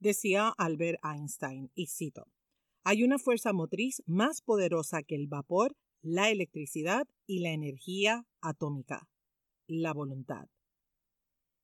Decía Albert Einstein, y cito, hay una fuerza motriz más poderosa que el vapor, la electricidad y la energía atómica, la voluntad.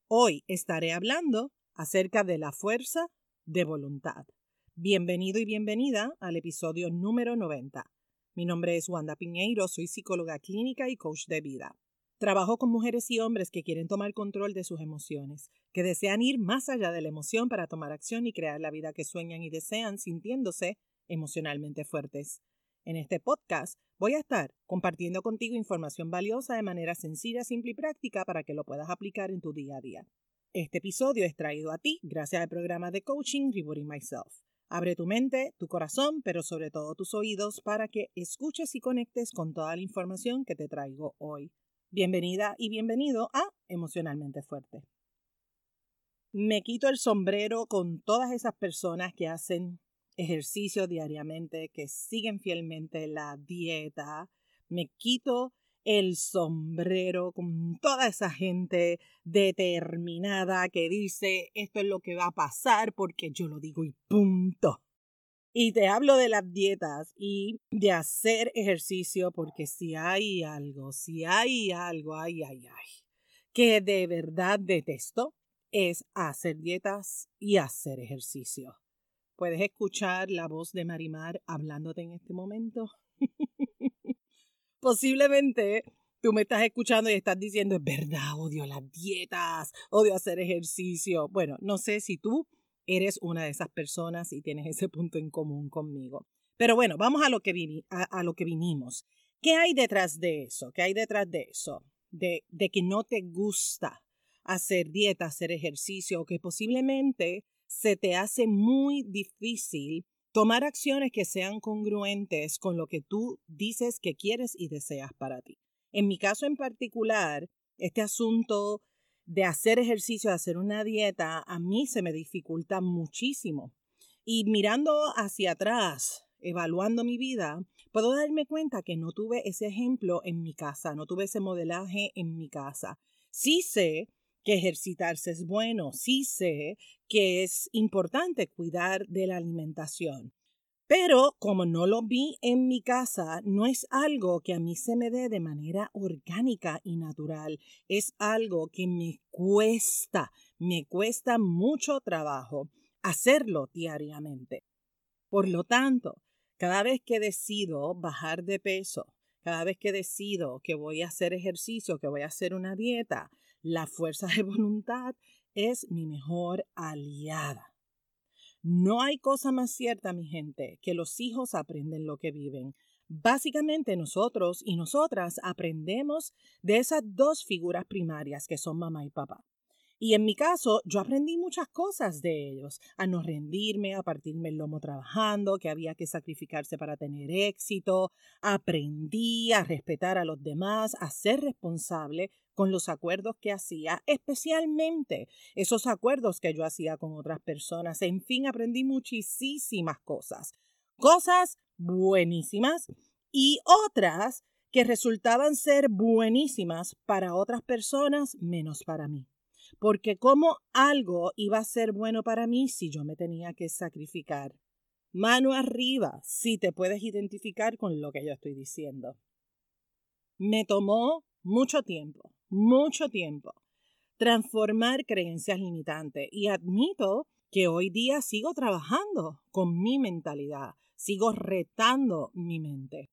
Hoy estaré hablando acerca de la fuerza de voluntad. Bienvenido y bienvenida al episodio número 90. Mi nombre es Wanda Piñeiro, soy psicóloga clínica y coach de vida. Trabajo con mujeres y hombres que quieren tomar control de sus emociones, que desean ir más allá de la emoción para tomar acción y crear la vida que sueñan y desean sintiéndose emocionalmente fuertes. En este podcast voy a estar compartiendo contigo información valiosa de manera sencilla, simple y práctica para que lo puedas aplicar en tu día a día. Este episodio es traído a ti gracias al programa de coaching Rebooting Myself. Abre tu mente, tu corazón, pero sobre todo tus oídos para que escuches y conectes con toda la información que te traigo hoy. Bienvenida y bienvenido a Emocionalmente Fuerte. Me quito el sombrero con todas esas personas que hacen ejercicio diariamente, que siguen fielmente la dieta. Me quito el sombrero con toda esa gente determinada que dice esto es lo que va a pasar porque yo lo digo y punto. Y te hablo de las dietas y de hacer ejercicio porque si hay algo, si hay algo, ay, ay, ay, que de verdad detesto, es hacer dietas y hacer ejercicio. ¿Puedes escuchar la voz de Marimar hablándote en este momento? Posiblemente tú me estás escuchando y estás diciendo, es verdad, odio las dietas, odio hacer ejercicio. Bueno, no sé si tú eres una de esas personas y tienes ese punto en común conmigo. Pero bueno, vamos a lo que, vinimos. ¿Qué hay detrás de eso? ¿Qué hay detrás de eso? De, de que no te gusta hacer dieta, hacer ejercicio, o que posiblemente se te hace muy difícil tomar acciones que sean congruentes con lo que tú dices que quieres y deseas para ti. En mi caso en particular, este asunto de hacer ejercicio, de hacer una dieta, a mí se me dificulta muchísimo. Y mirando hacia atrás, evaluando mi vida, puedo darme cuenta que no tuve ese ejemplo en mi casa, no tuve ese modelaje en mi casa. Sí sé que ejercitarse es bueno, sí sé que es importante cuidar de la alimentación, pero como no lo vi en mi casa, no es algo que a mí se me dé de manera orgánica y natural. Es algo que me cuesta, me cuesta mucho trabajo hacerlo diariamente. Por lo tanto, cada vez que decido bajar de peso, cada vez que decido que voy a hacer ejercicio, que voy a hacer una dieta, la fuerza de voluntad es mi mejor aliada. No hay cosa más cierta, mi gente, que los hijos aprenden lo que viven. Básicamente nosotros y nosotras aprendemos de esas dos figuras primarias que son mamá y papá. Y en mi caso, yo aprendí muchas cosas de ellos, a no rendirme, a partirme el lomo trabajando, que había que sacrificarse para tener éxito, aprendí a respetar a los demás, a ser responsable con los acuerdos que hacía, especialmente esos acuerdos que yo hacía con otras personas. En fin, aprendí muchísimas cosas, cosas buenísimas y otras que resultaban ser buenísimas para otras personas menos para mí porque cómo algo iba a ser bueno para mí si yo me tenía que sacrificar. Mano arriba si te puedes identificar con lo que yo estoy diciendo. Me tomó mucho tiempo, mucho tiempo, transformar creencias limitantes y admito que hoy día sigo trabajando con mi mentalidad, sigo retando mi mente.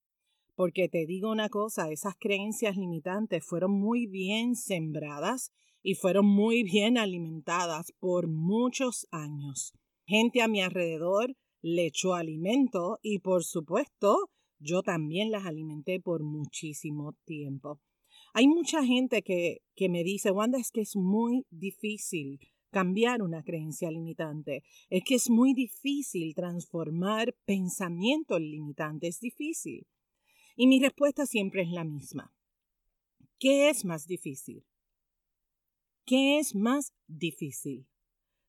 Porque te digo una cosa, esas creencias limitantes fueron muy bien sembradas y fueron muy bien alimentadas por muchos años. Gente a mi alrededor le echó alimento y por supuesto yo también las alimenté por muchísimo tiempo. Hay mucha gente que, que me dice, Wanda, es que es muy difícil cambiar una creencia limitante. Es que es muy difícil transformar pensamientos limitantes. Es difícil. Y mi respuesta siempre es la misma. ¿Qué es más difícil? ¿Qué es más difícil?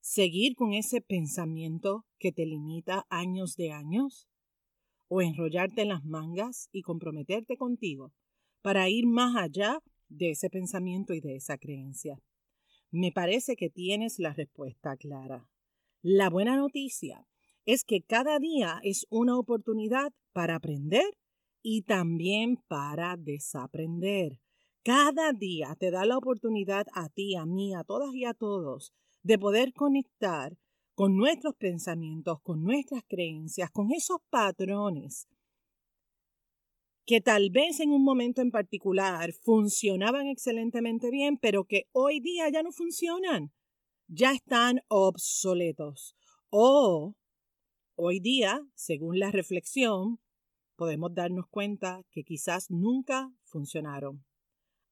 ¿Seguir con ese pensamiento que te limita años de años? ¿O enrollarte en las mangas y comprometerte contigo para ir más allá de ese pensamiento y de esa creencia? Me parece que tienes la respuesta clara. La buena noticia es que cada día es una oportunidad para aprender y también para desaprender. Cada día te da la oportunidad a ti, a mí, a todas y a todos de poder conectar con nuestros pensamientos, con nuestras creencias, con esos patrones que tal vez en un momento en particular funcionaban excelentemente bien, pero que hoy día ya no funcionan, ya están obsoletos. O hoy día, según la reflexión, podemos darnos cuenta que quizás nunca funcionaron.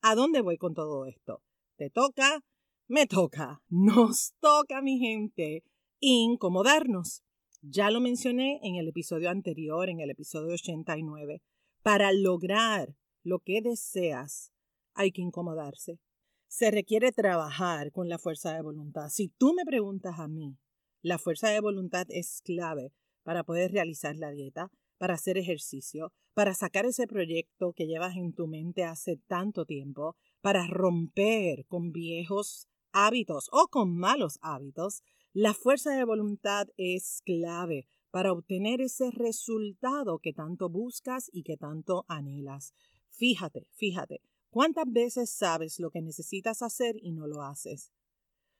¿A dónde voy con todo esto? ¿Te toca? Me toca. Nos toca, mi gente, incomodarnos. Ya lo mencioné en el episodio anterior, en el episodio 89. Para lograr lo que deseas, hay que incomodarse. Se requiere trabajar con la fuerza de voluntad. Si tú me preguntas a mí, la fuerza de voluntad es clave para poder realizar la dieta, para hacer ejercicio, para sacar ese proyecto que llevas en tu mente hace tanto tiempo, para romper con viejos hábitos o con malos hábitos, la fuerza de voluntad es clave para obtener ese resultado que tanto buscas y que tanto anhelas. Fíjate, fíjate, ¿cuántas veces sabes lo que necesitas hacer y no lo haces?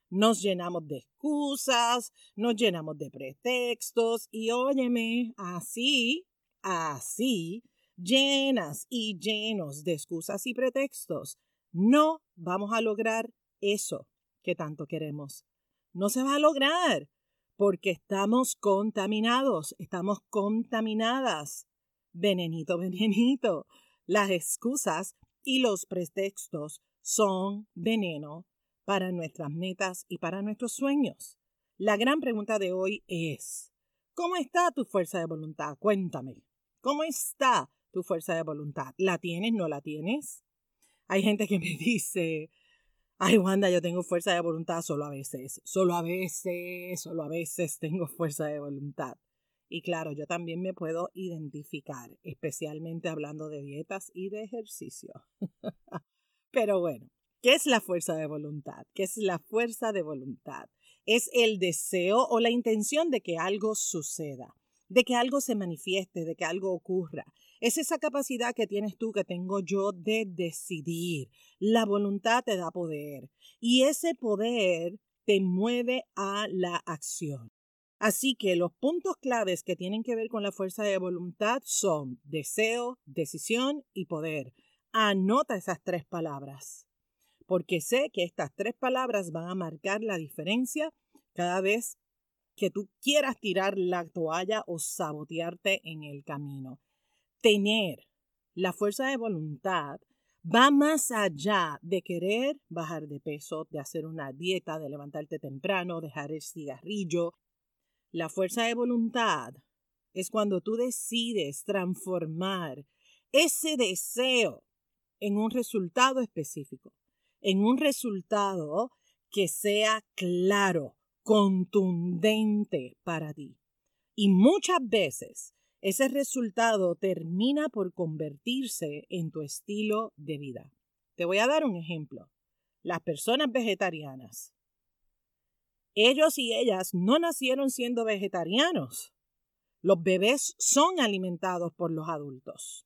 Nos llenamos de excusas, nos llenamos de pretextos y óyeme, así, así, llenas y llenos de excusas y pretextos, no vamos a lograr eso que tanto queremos. No se va a lograr porque estamos contaminados, estamos contaminadas. Venenito, venenito. Las excusas y los pretextos son veneno para nuestras metas y para nuestros sueños. La gran pregunta de hoy es, ¿cómo está tu fuerza de voluntad? Cuéntame, ¿cómo está tu fuerza de voluntad? ¿La tienes? ¿No la tienes? Hay gente que me dice, ay Wanda, yo tengo fuerza de voluntad solo a veces, solo a veces, solo a veces tengo fuerza de voluntad. Y claro, yo también me puedo identificar, especialmente hablando de dietas y de ejercicio. Pero bueno, ¿Qué es la fuerza de voluntad? ¿Qué es la fuerza de voluntad? Es el deseo o la intención de que algo suceda, de que algo se manifieste, de que algo ocurra. Es esa capacidad que tienes tú, que tengo yo de decidir. La voluntad te da poder y ese poder te mueve a la acción. Así que los puntos claves que tienen que ver con la fuerza de voluntad son deseo, decisión y poder. Anota esas tres palabras porque sé que estas tres palabras van a marcar la diferencia cada vez que tú quieras tirar la toalla o sabotearte en el camino. Tener la fuerza de voluntad va más allá de querer bajar de peso, de hacer una dieta, de levantarte temprano, dejar el cigarrillo. La fuerza de voluntad es cuando tú decides transformar ese deseo en un resultado específico en un resultado que sea claro, contundente para ti. Y muchas veces ese resultado termina por convertirse en tu estilo de vida. Te voy a dar un ejemplo. Las personas vegetarianas. Ellos y ellas no nacieron siendo vegetarianos. Los bebés son alimentados por los adultos.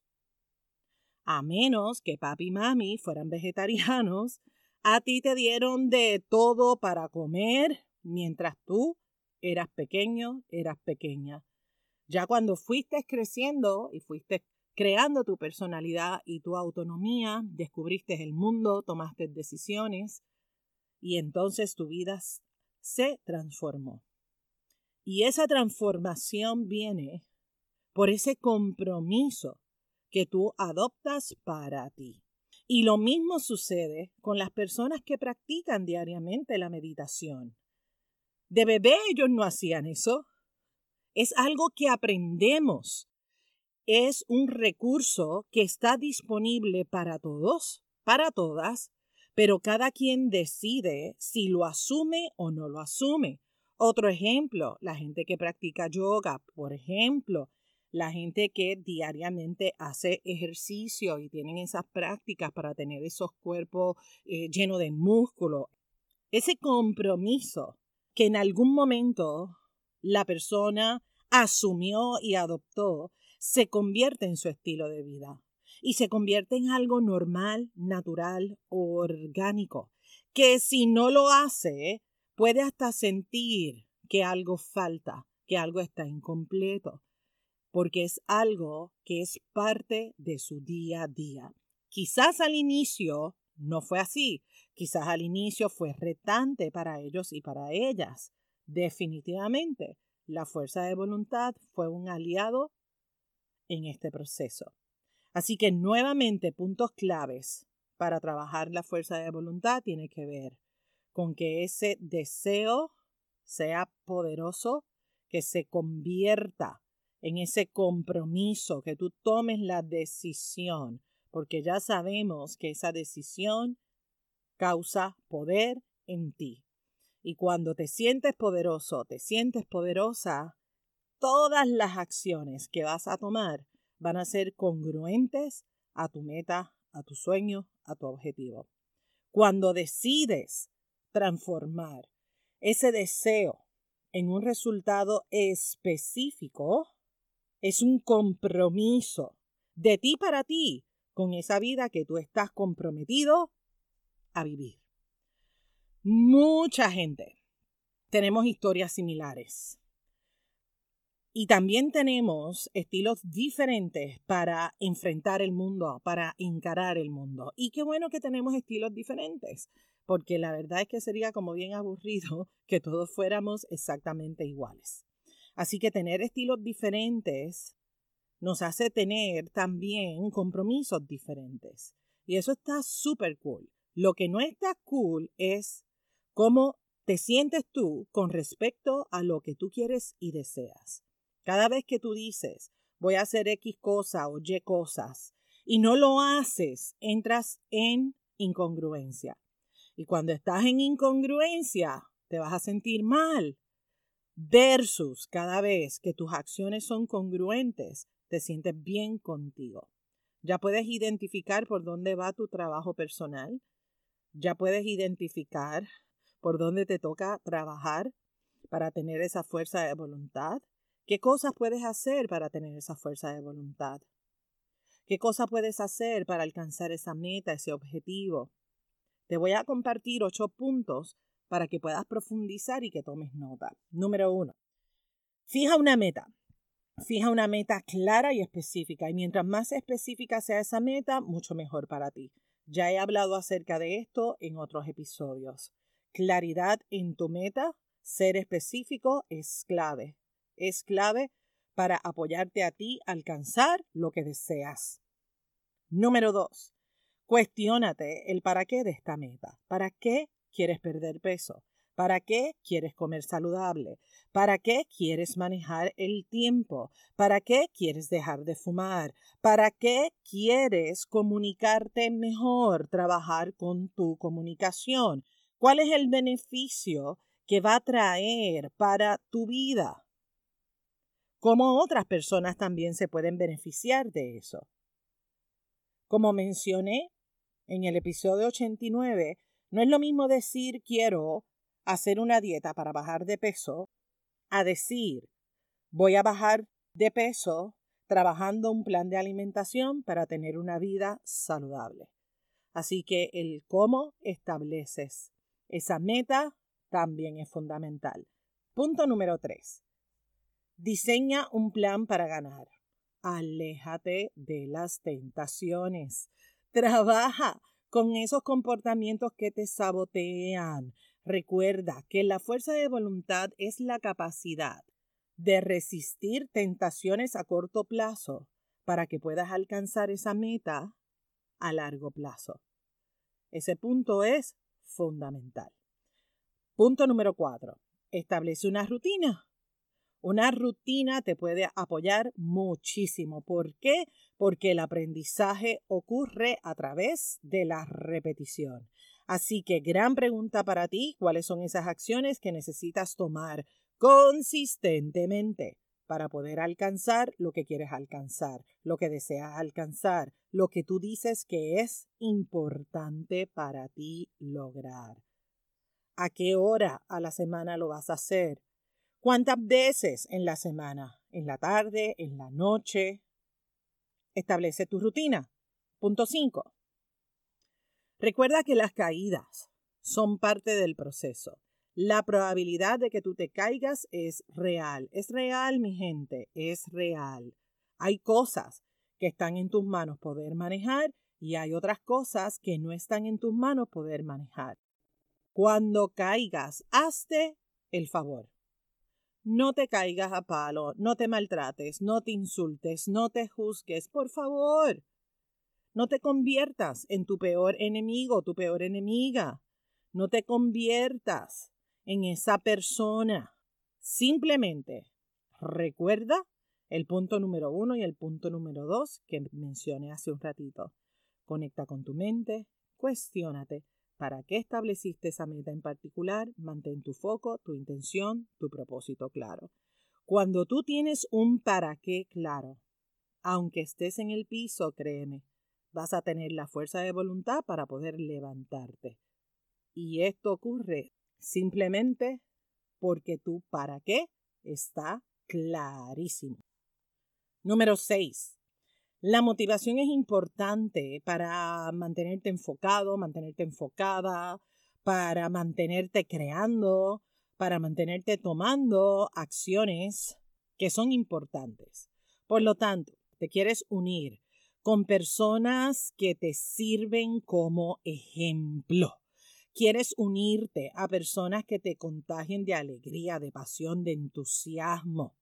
A menos que papi y mami fueran vegetarianos, a ti te dieron de todo para comer mientras tú eras pequeño, eras pequeña. Ya cuando fuiste creciendo y fuiste creando tu personalidad y tu autonomía, descubriste el mundo, tomaste decisiones y entonces tu vida se transformó. Y esa transformación viene por ese compromiso que tú adoptas para ti. Y lo mismo sucede con las personas que practican diariamente la meditación. De bebé ellos no hacían eso. Es algo que aprendemos. Es un recurso que está disponible para todos, para todas, pero cada quien decide si lo asume o no lo asume. Otro ejemplo, la gente que practica yoga, por ejemplo, la gente que diariamente hace ejercicio y tienen esas prácticas para tener esos cuerpos llenos de músculo. Ese compromiso que en algún momento la persona asumió y adoptó se convierte en su estilo de vida y se convierte en algo normal, natural, orgánico, que si no lo hace, puede hasta sentir que algo falta, que algo está incompleto, porque es algo que es parte de su día a día. Quizás al inicio no fue así, quizás al inicio fue retante para ellos y para ellas. Definitivamente, la fuerza de voluntad fue un aliado en este proceso. Así que nuevamente puntos claves para trabajar la fuerza de voluntad tiene que ver con que ese deseo sea poderoso, que se convierta en ese compromiso, que tú tomes la decisión, porque ya sabemos que esa decisión causa poder en ti. Y cuando te sientes poderoso, te sientes poderosa, todas las acciones que vas a tomar van a ser congruentes a tu meta, a tu sueño, a tu objetivo. Cuando decides transformar ese deseo en un resultado específico, es un compromiso de ti para ti con esa vida que tú estás comprometido a vivir. Mucha gente tenemos historias similares. Y también tenemos estilos diferentes para enfrentar el mundo, para encarar el mundo. Y qué bueno que tenemos estilos diferentes, porque la verdad es que sería como bien aburrido que todos fuéramos exactamente iguales. Así que tener estilos diferentes nos hace tener también compromisos diferentes. Y eso está súper cool. Lo que no está cool es cómo te sientes tú con respecto a lo que tú quieres y deseas. Cada vez que tú dices, voy a hacer X cosa o Y cosas, y no lo haces, entras en incongruencia. Y cuando estás en incongruencia, te vas a sentir mal. Versus cada vez que tus acciones son congruentes, te sientes bien contigo. Ya puedes identificar por dónde va tu trabajo personal. Ya puedes identificar por dónde te toca trabajar para tener esa fuerza de voluntad. ¿Qué cosas puedes hacer para tener esa fuerza de voluntad? ¿Qué cosas puedes hacer para alcanzar esa meta, ese objetivo? Te voy a compartir ocho puntos para que puedas profundizar y que tomes nota. Número uno, fija una meta. Fija una meta clara y específica y mientras más específica sea esa meta, mucho mejor para ti. Ya he hablado acerca de esto en otros episodios. Claridad en tu meta, ser específico es clave. Es clave para apoyarte a ti alcanzar lo que deseas. Número dos, cuestiónate el para qué de esta meta. ¿Para qué quieres perder peso? ¿Para qué quieres comer saludable? ¿Para qué quieres manejar el tiempo? ¿Para qué quieres dejar de fumar? ¿Para qué quieres comunicarte mejor, trabajar con tu comunicación? ¿Cuál es el beneficio que va a traer para tu vida? ¿Cómo otras personas también se pueden beneficiar de eso? Como mencioné en el episodio 89, no es lo mismo decir quiero hacer una dieta para bajar de peso a decir voy a bajar de peso trabajando un plan de alimentación para tener una vida saludable. Así que el cómo estableces esa meta también es fundamental. Punto número tres. Diseña un plan para ganar. Aléjate de las tentaciones. Trabaja con esos comportamientos que te sabotean. Recuerda que la fuerza de voluntad es la capacidad de resistir tentaciones a corto plazo para que puedas alcanzar esa meta a largo plazo. Ese punto es fundamental. Punto número cuatro. Establece una rutina. Una rutina te puede apoyar muchísimo. ¿Por qué? Porque el aprendizaje ocurre a través de la repetición. Así que gran pregunta para ti, ¿cuáles son esas acciones que necesitas tomar consistentemente para poder alcanzar lo que quieres alcanzar, lo que deseas alcanzar, lo que tú dices que es importante para ti lograr? ¿A qué hora a la semana lo vas a hacer? ¿Cuántas veces en la semana? ¿En la tarde? ¿En la noche? Establece tu rutina. Punto 5. Recuerda que las caídas son parte del proceso. La probabilidad de que tú te caigas es real. Es real, mi gente, es real. Hay cosas que están en tus manos poder manejar y hay otras cosas que no están en tus manos poder manejar. Cuando caigas, hazte el favor. No te caigas a palo, no te maltrates, no te insultes, no te juzgues, por favor. No te conviertas en tu peor enemigo, tu peor enemiga. No te conviertas en esa persona. Simplemente recuerda el punto número uno y el punto número dos que mencioné hace un ratito. Conecta con tu mente, cuestiónate para qué estableciste esa meta en particular, mantén tu foco, tu intención, tu propósito claro. Cuando tú tienes un para qué claro, aunque estés en el piso, créeme, vas a tener la fuerza de voluntad para poder levantarte. Y esto ocurre simplemente porque tu para qué está clarísimo. Número 6. La motivación es importante para mantenerte enfocado, mantenerte enfocada, para mantenerte creando, para mantenerte tomando acciones que son importantes. Por lo tanto, te quieres unir con personas que te sirven como ejemplo. Quieres unirte a personas que te contagien de alegría, de pasión, de entusiasmo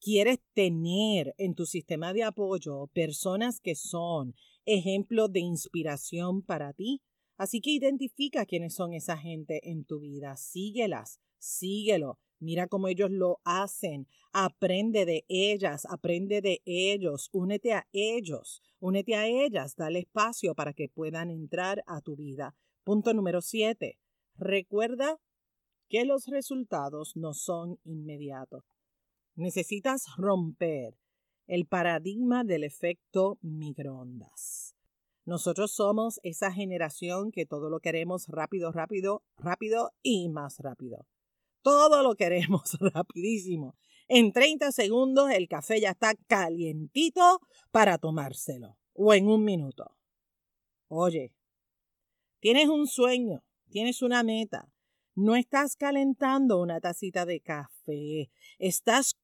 quieres tener en tu sistema de apoyo personas que son ejemplos de inspiración para ti. Así que identifica quiénes son esa gente en tu vida, síguelas, síguelo, mira cómo ellos lo hacen, aprende de ellas, aprende de ellos, únete a ellos, únete a ellas, dale espacio para que puedan entrar a tu vida. Punto número siete. Recuerda que los resultados no son inmediatos. Necesitas romper el paradigma del efecto microondas. Nosotros somos esa generación que todo lo queremos rápido, rápido, rápido y más rápido. Todo lo queremos rapidísimo. En 30 segundos el café ya está calientito para tomárselo. O en un minuto. Oye, tienes un sueño, tienes una meta. No estás calentando una tacita de café, estás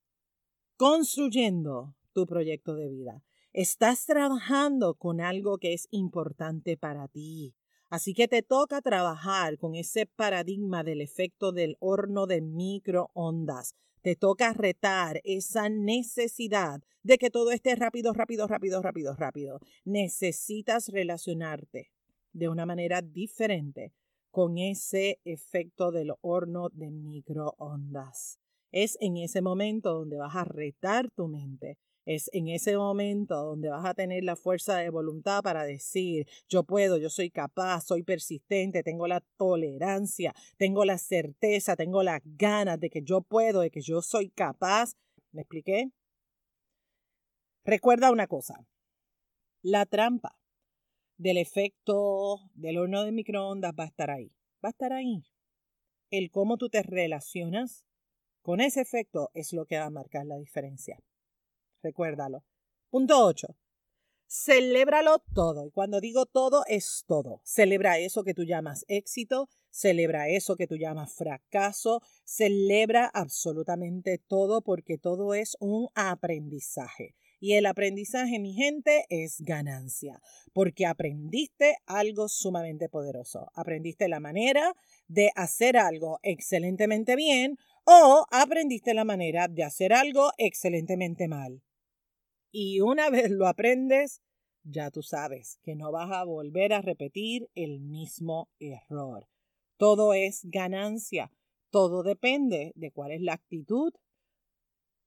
construyendo tu proyecto de vida. Estás trabajando con algo que es importante para ti. Así que te toca trabajar con ese paradigma del efecto del horno de microondas. Te toca retar esa necesidad de que todo esté rápido, rápido, rápido, rápido, rápido. Necesitas relacionarte de una manera diferente con ese efecto del horno de microondas. Es en ese momento donde vas a retar tu mente. Es en ese momento donde vas a tener la fuerza de voluntad para decir, yo puedo, yo soy capaz, soy persistente, tengo la tolerancia, tengo la certeza, tengo las ganas de que yo puedo, de que yo soy capaz. ¿Me expliqué? Recuerda una cosa, la trampa del efecto del horno de microondas va a estar ahí, va a estar ahí. El cómo tú te relacionas con ese efecto es lo que va a marcar la diferencia. Recuérdalo. Punto 8. Celébralo todo. Y cuando digo todo, es todo. Celebra eso que tú llamas éxito, celebra eso que tú llamas fracaso, celebra absolutamente todo porque todo es un aprendizaje. Y el aprendizaje, mi gente, es ganancia, porque aprendiste algo sumamente poderoso. Aprendiste la manera de hacer algo excelentemente bien o aprendiste la manera de hacer algo excelentemente mal. Y una vez lo aprendes, ya tú sabes que no vas a volver a repetir el mismo error. Todo es ganancia. Todo depende de cuál es la actitud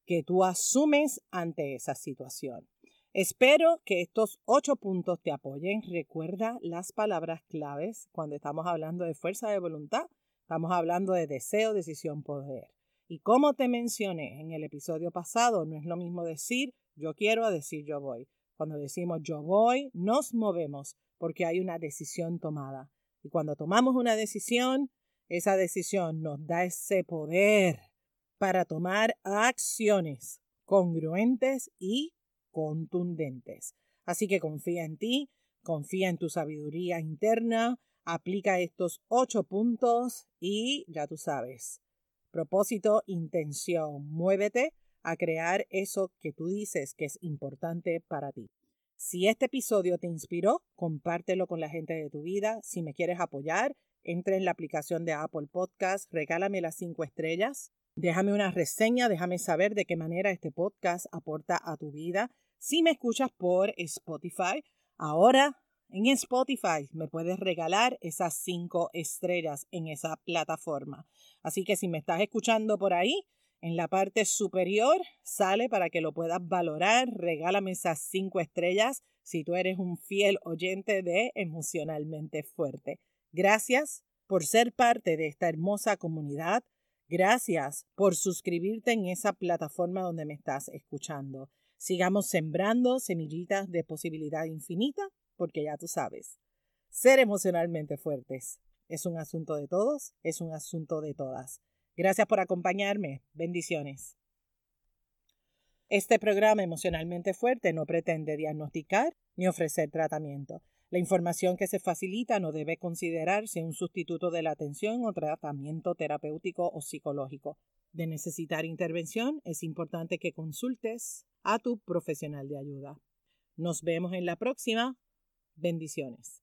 que tú asumes ante esa situación. Espero que estos ocho puntos te apoyen. Recuerda las palabras claves cuando estamos hablando de fuerza de voluntad. Estamos hablando de deseo, decisión, poder. Y como te mencioné en el episodio pasado, no es lo mismo decir yo quiero a decir yo voy. Cuando decimos yo voy, nos movemos porque hay una decisión tomada. Y cuando tomamos una decisión, esa decisión nos da ese poder para tomar acciones congruentes y contundentes. Así que confía en ti, confía en tu sabiduría interna, aplica estos ocho puntos y ya tú sabes. Propósito, intención, muévete a crear eso que tú dices que es importante para ti. Si este episodio te inspiró, compártelo con la gente de tu vida. Si me quieres apoyar, entra en la aplicación de Apple Podcast, regálame las cinco estrellas, déjame una reseña, déjame saber de qué manera este podcast aporta a tu vida. Si me escuchas por Spotify, ahora en Spotify me puedes regalar esas cinco estrellas en esa plataforma. Así que si me estás escuchando por ahí, en la parte superior sale para que lo puedas valorar. Regálame esas cinco estrellas si tú eres un fiel oyente de Emocionalmente Fuerte. Gracias por ser parte de esta hermosa comunidad. Gracias por suscribirte en esa plataforma donde me estás escuchando. Sigamos sembrando semillitas de posibilidad infinita, porque ya tú sabes, ser emocionalmente fuertes es un asunto de todos, es un asunto de todas. Gracias por acompañarme. Bendiciones. Este programa emocionalmente fuerte no pretende diagnosticar ni ofrecer tratamiento. La información que se facilita no debe considerarse un sustituto de la atención o tratamiento terapéutico o psicológico. De necesitar intervención, es importante que consultes a tu profesional de ayuda. Nos vemos en la próxima. Bendiciones.